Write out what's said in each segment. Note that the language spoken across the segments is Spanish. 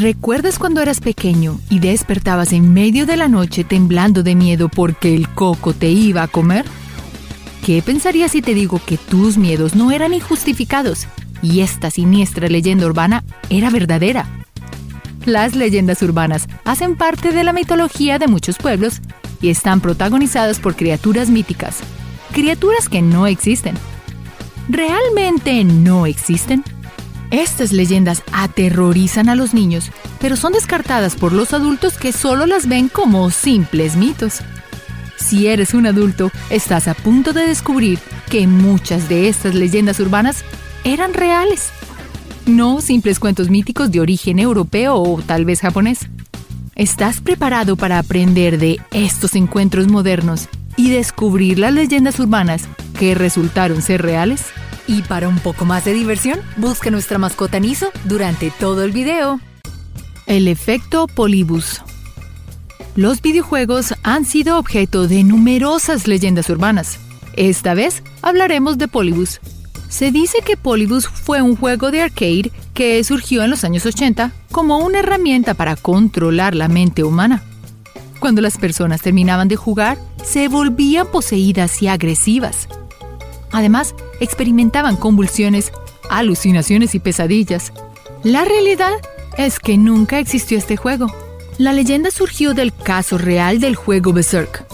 ¿Recuerdas cuando eras pequeño y despertabas en medio de la noche temblando de miedo porque el coco te iba a comer? ¿Qué pensarías si te digo que tus miedos no eran injustificados y esta siniestra leyenda urbana era verdadera? Las leyendas urbanas hacen parte de la mitología de muchos pueblos y están protagonizadas por criaturas míticas, criaturas que no existen. ¿Realmente no existen? Estas leyendas aterrorizan a los niños, pero son descartadas por los adultos que solo las ven como simples mitos. Si eres un adulto, estás a punto de descubrir que muchas de estas leyendas urbanas eran reales. No simples cuentos míticos de origen europeo o tal vez japonés. ¿Estás preparado para aprender de estos encuentros modernos y descubrir las leyendas urbanas que resultaron ser reales? Y para un poco más de diversión, busca nuestra mascota Niso durante todo el video. El efecto Polybus. Los videojuegos han sido objeto de numerosas leyendas urbanas. Esta vez hablaremos de Polybus. Se dice que Polybus fue un juego de arcade que surgió en los años 80 como una herramienta para controlar la mente humana. Cuando las personas terminaban de jugar, se volvían poseídas y agresivas. Además, experimentaban convulsiones, alucinaciones y pesadillas. La realidad es que nunca existió este juego. La leyenda surgió del caso real del juego Berserk,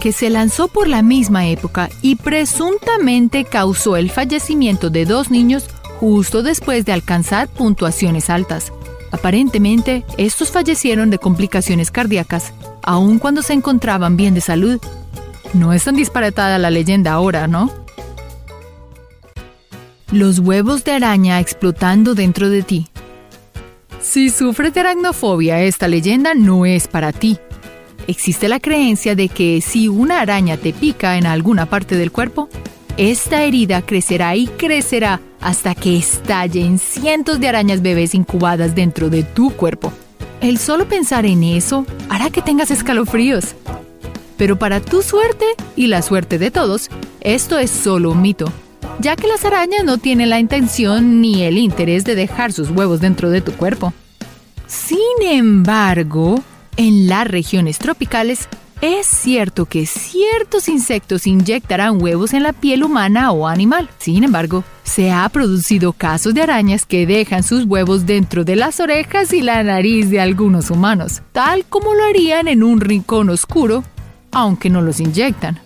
que se lanzó por la misma época y presuntamente causó el fallecimiento de dos niños justo después de alcanzar puntuaciones altas. Aparentemente, estos fallecieron de complicaciones cardíacas, aun cuando se encontraban bien de salud. No es tan disparatada la leyenda ahora, ¿no? Los huevos de araña explotando dentro de ti. Si sufres de aracnofobia, esta leyenda no es para ti. Existe la creencia de que si una araña te pica en alguna parte del cuerpo, esta herida crecerá y crecerá hasta que estallen cientos de arañas bebés incubadas dentro de tu cuerpo. El solo pensar en eso hará que tengas escalofríos. Pero para tu suerte y la suerte de todos, esto es solo un mito ya que las arañas no tienen la intención ni el interés de dejar sus huevos dentro de tu cuerpo. Sin embargo, en las regiones tropicales, es cierto que ciertos insectos inyectarán huevos en la piel humana o animal. Sin embargo, se ha producido casos de arañas que dejan sus huevos dentro de las orejas y la nariz de algunos humanos, tal como lo harían en un rincón oscuro, aunque no los inyectan.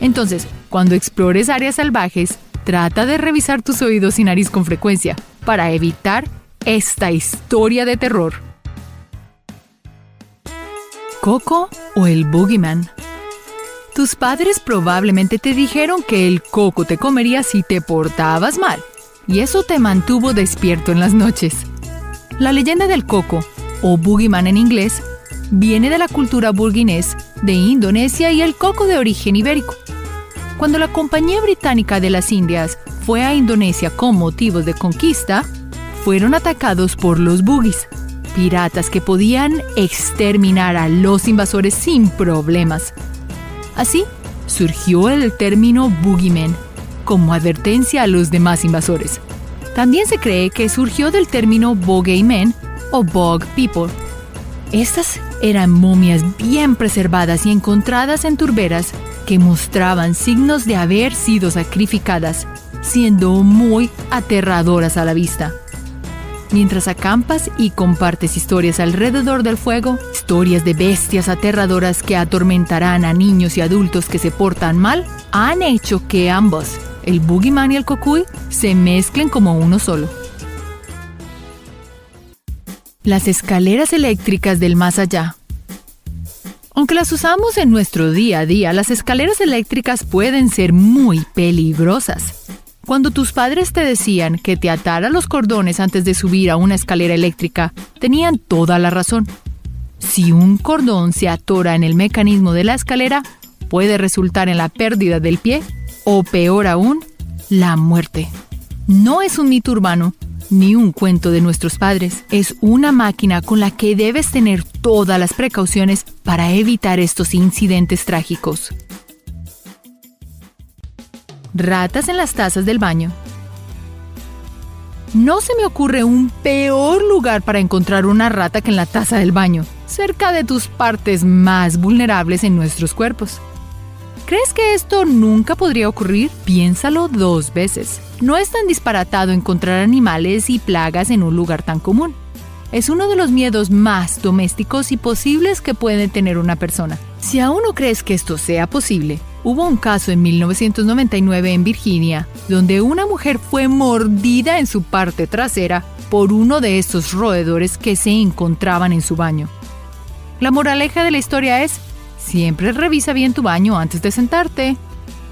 Entonces, cuando explores áreas salvajes, Trata de revisar tus oídos y nariz con frecuencia para evitar esta historia de terror. Coco o el Boogeyman. Tus padres probablemente te dijeron que el coco te comería si te portabas mal, y eso te mantuvo despierto en las noches. La leyenda del coco, o Boogeyman en inglés, viene de la cultura burguinés de Indonesia y el coco de origen ibérico. Cuando la Compañía Británica de las Indias fue a Indonesia con motivos de conquista, fueron atacados por los bugis, piratas que podían exterminar a los invasores sin problemas. Así surgió el término boogeyman como advertencia a los demás invasores. También se cree que surgió del término bogeyman o bog people. Estas eran momias bien preservadas y encontradas en turberas que mostraban signos de haber sido sacrificadas, siendo muy aterradoras a la vista. Mientras acampas y compartes historias alrededor del fuego, historias de bestias aterradoras que atormentarán a niños y adultos que se portan mal, han hecho que ambos, el Boogeyman y el Cocuy, se mezclen como uno solo. Las escaleras eléctricas del más allá aunque las usamos en nuestro día a día, las escaleras eléctricas pueden ser muy peligrosas. Cuando tus padres te decían que te atara los cordones antes de subir a una escalera eléctrica, tenían toda la razón. Si un cordón se atora en el mecanismo de la escalera, puede resultar en la pérdida del pie o peor aún, la muerte. No es un mito urbano, ni un cuento de nuestros padres. Es una máquina con la que debes tener todas las precauciones para evitar estos incidentes trágicos. Ratas en las tazas del baño. No se me ocurre un peor lugar para encontrar una rata que en la taza del baño, cerca de tus partes más vulnerables en nuestros cuerpos. ¿Crees que esto nunca podría ocurrir? Piénsalo dos veces. No es tan disparatado encontrar animales y plagas en un lugar tan común. Es uno de los miedos más domésticos y posibles que puede tener una persona. Si aún no crees que esto sea posible, hubo un caso en 1999 en Virginia donde una mujer fue mordida en su parte trasera por uno de estos roedores que se encontraban en su baño. La moraleja de la historia es, siempre revisa bien tu baño antes de sentarte.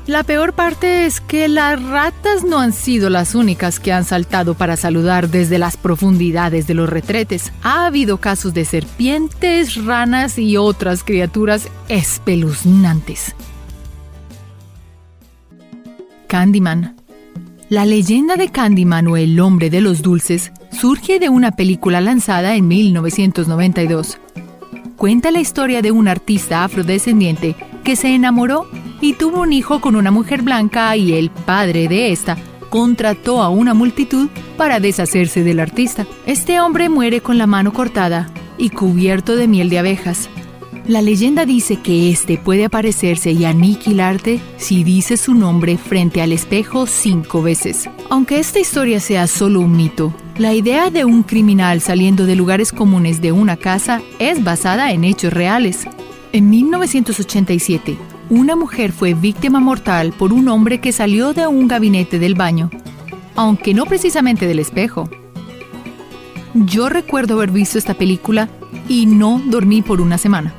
La peor parte es que las ratas no han sido las únicas que han saltado para saludar desde las profundidades de los retretes. Ha habido casos de serpientes, ranas y otras criaturas espeluznantes. Candyman. La leyenda de Candyman o el hombre de los dulces surge de una película lanzada en 1992. Cuenta la historia de un artista afrodescendiente que se enamoró y tuvo un hijo con una mujer blanca y el padre de esta contrató a una multitud para deshacerse del artista. Este hombre muere con la mano cortada y cubierto de miel de abejas. La leyenda dice que este puede aparecerse y aniquilarte si dices su nombre frente al espejo cinco veces. Aunque esta historia sea solo un mito, la idea de un criminal saliendo de lugares comunes de una casa es basada en hechos reales. En 1987, una mujer fue víctima mortal por un hombre que salió de un gabinete del baño, aunque no precisamente del espejo. Yo recuerdo haber visto esta película y no dormí por una semana.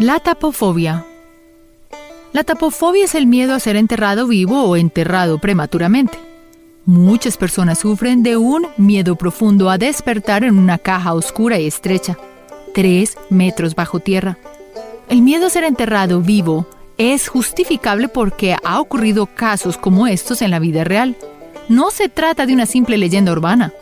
La tapofobia. La tapofobia es el miedo a ser enterrado vivo o enterrado prematuramente. Muchas personas sufren de un miedo profundo a despertar en una caja oscura y estrecha, tres metros bajo tierra. El miedo a ser enterrado vivo es justificable porque ha ocurrido casos como estos en la vida real. No se trata de una simple leyenda urbana.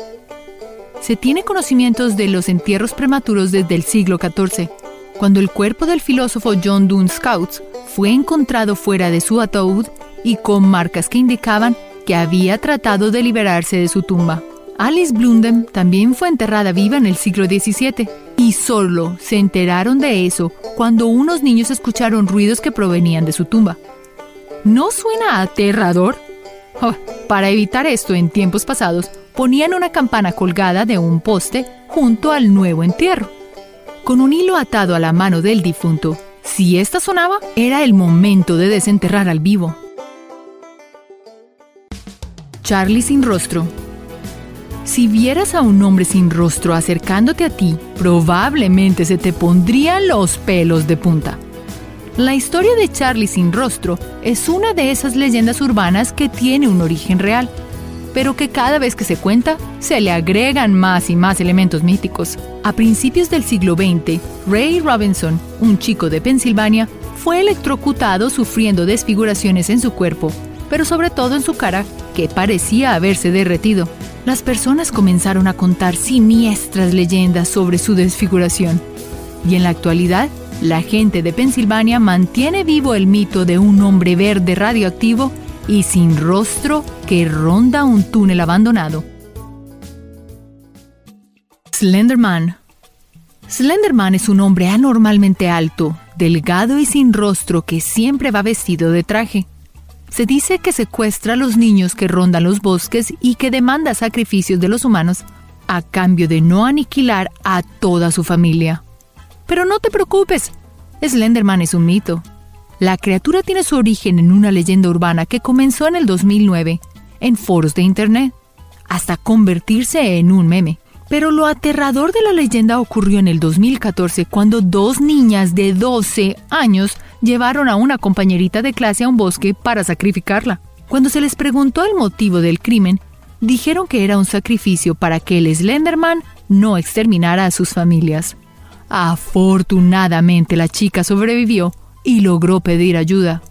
Se tiene conocimientos de los entierros prematuros desde el siglo XIV, cuando el cuerpo del filósofo John Dunn Scouts fue encontrado fuera de su ataúd y con marcas que indicaban que había tratado de liberarse de su tumba. Alice Blunden también fue enterrada viva en el siglo XVII y solo se enteraron de eso cuando unos niños escucharon ruidos que provenían de su tumba. ¿No suena aterrador? Oh, para evitar esto en tiempos pasados, ponían una campana colgada de un poste junto al nuevo entierro, con un hilo atado a la mano del difunto. Si ésta sonaba, era el momento de desenterrar al vivo. Charlie sin rostro si vieras a un hombre sin rostro acercándote a ti, probablemente se te pondrían los pelos de punta. La historia de Charlie sin rostro es una de esas leyendas urbanas que tiene un origen real, pero que cada vez que se cuenta se le agregan más y más elementos míticos. A principios del siglo XX, Ray Robinson, un chico de Pensilvania, fue electrocutado sufriendo desfiguraciones en su cuerpo, pero sobre todo en su cara, que parecía haberse derretido las personas comenzaron a contar siniestras leyendas sobre su desfiguración. Y en la actualidad, la gente de Pensilvania mantiene vivo el mito de un hombre verde radioactivo y sin rostro que ronda un túnel abandonado. Slenderman. Slenderman es un hombre anormalmente alto, delgado y sin rostro que siempre va vestido de traje. Se dice que secuestra a los niños que rondan los bosques y que demanda sacrificios de los humanos a cambio de no aniquilar a toda su familia. Pero no te preocupes, Slenderman es un mito. La criatura tiene su origen en una leyenda urbana que comenzó en el 2009 en foros de Internet, hasta convertirse en un meme. Pero lo aterrador de la leyenda ocurrió en el 2014 cuando dos niñas de 12 años llevaron a una compañerita de clase a un bosque para sacrificarla. Cuando se les preguntó el motivo del crimen, dijeron que era un sacrificio para que el Slenderman no exterminara a sus familias. Afortunadamente la chica sobrevivió y logró pedir ayuda.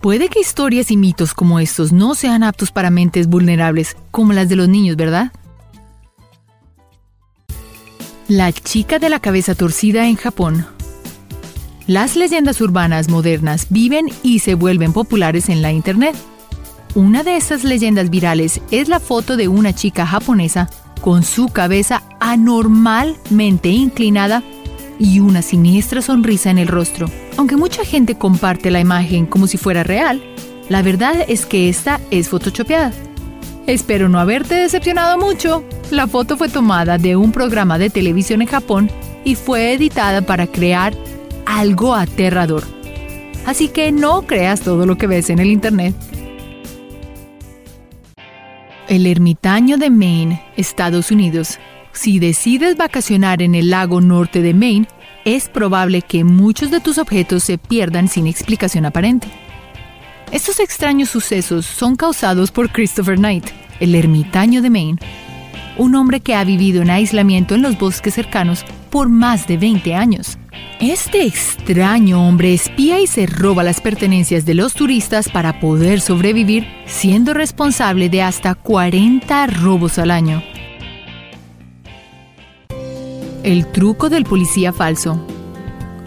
Puede que historias y mitos como estos no sean aptos para mentes vulnerables, como las de los niños, ¿verdad? La chica de la cabeza torcida en Japón las leyendas urbanas modernas viven y se vuelven populares en la Internet. Una de estas leyendas virales es la foto de una chica japonesa con su cabeza anormalmente inclinada y una siniestra sonrisa en el rostro. Aunque mucha gente comparte la imagen como si fuera real, la verdad es que esta es photoshopeada. Espero no haberte decepcionado mucho. La foto fue tomada de un programa de televisión en Japón y fue editada para crear algo aterrador. Así que no creas todo lo que ves en el Internet. El ermitaño de Maine, Estados Unidos. Si decides vacacionar en el lago norte de Maine, es probable que muchos de tus objetos se pierdan sin explicación aparente. Estos extraños sucesos son causados por Christopher Knight, el ermitaño de Maine, un hombre que ha vivido en aislamiento en los bosques cercanos por más de 20 años. Este extraño hombre espía y se roba las pertenencias de los turistas para poder sobrevivir, siendo responsable de hasta 40 robos al año. El truco del policía falso.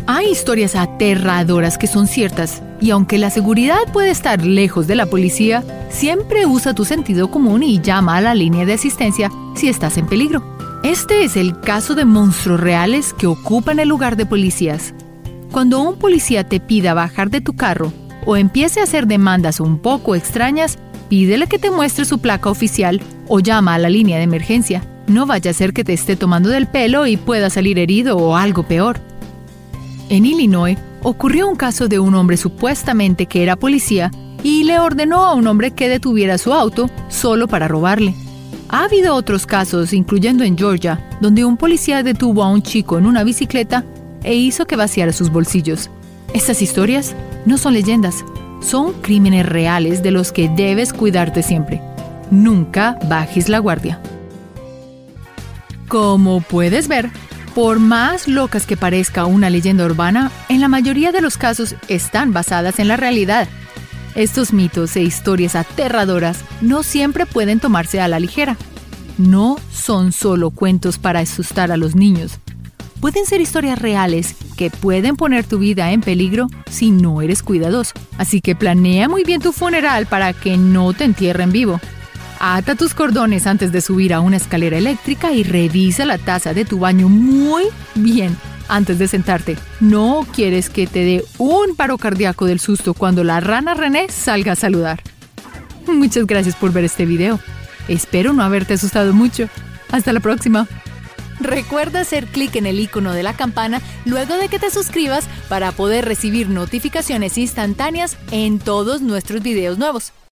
Hay historias aterradoras que son ciertas, y aunque la seguridad puede estar lejos de la policía, siempre usa tu sentido común y llama a la línea de asistencia si estás en peligro. Este es el caso de monstruos reales que ocupan el lugar de policías. Cuando un policía te pida bajar de tu carro o empiece a hacer demandas un poco extrañas, pídele que te muestre su placa oficial o llama a la línea de emergencia. No vaya a ser que te esté tomando del pelo y pueda salir herido o algo peor. En Illinois ocurrió un caso de un hombre supuestamente que era policía y le ordenó a un hombre que detuviera su auto solo para robarle. Ha habido otros casos, incluyendo en Georgia, donde un policía detuvo a un chico en una bicicleta e hizo que vaciara sus bolsillos. Estas historias no son leyendas, son crímenes reales de los que debes cuidarte siempre. Nunca bajes la guardia. Como puedes ver, por más locas que parezca una leyenda urbana, en la mayoría de los casos están basadas en la realidad. Estos mitos e historias aterradoras no siempre pueden tomarse a la ligera. No son solo cuentos para asustar a los niños. Pueden ser historias reales que pueden poner tu vida en peligro si no eres cuidadoso. Así que planea muy bien tu funeral para que no te entierren vivo. Ata tus cordones antes de subir a una escalera eléctrica y revisa la taza de tu baño muy bien antes de sentarte. No quieres que te dé un paro cardíaco del susto cuando la rana René salga a saludar. Muchas gracias por ver este video. Espero no haberte asustado mucho. Hasta la próxima. Recuerda hacer clic en el icono de la campana luego de que te suscribas para poder recibir notificaciones instantáneas en todos nuestros videos nuevos.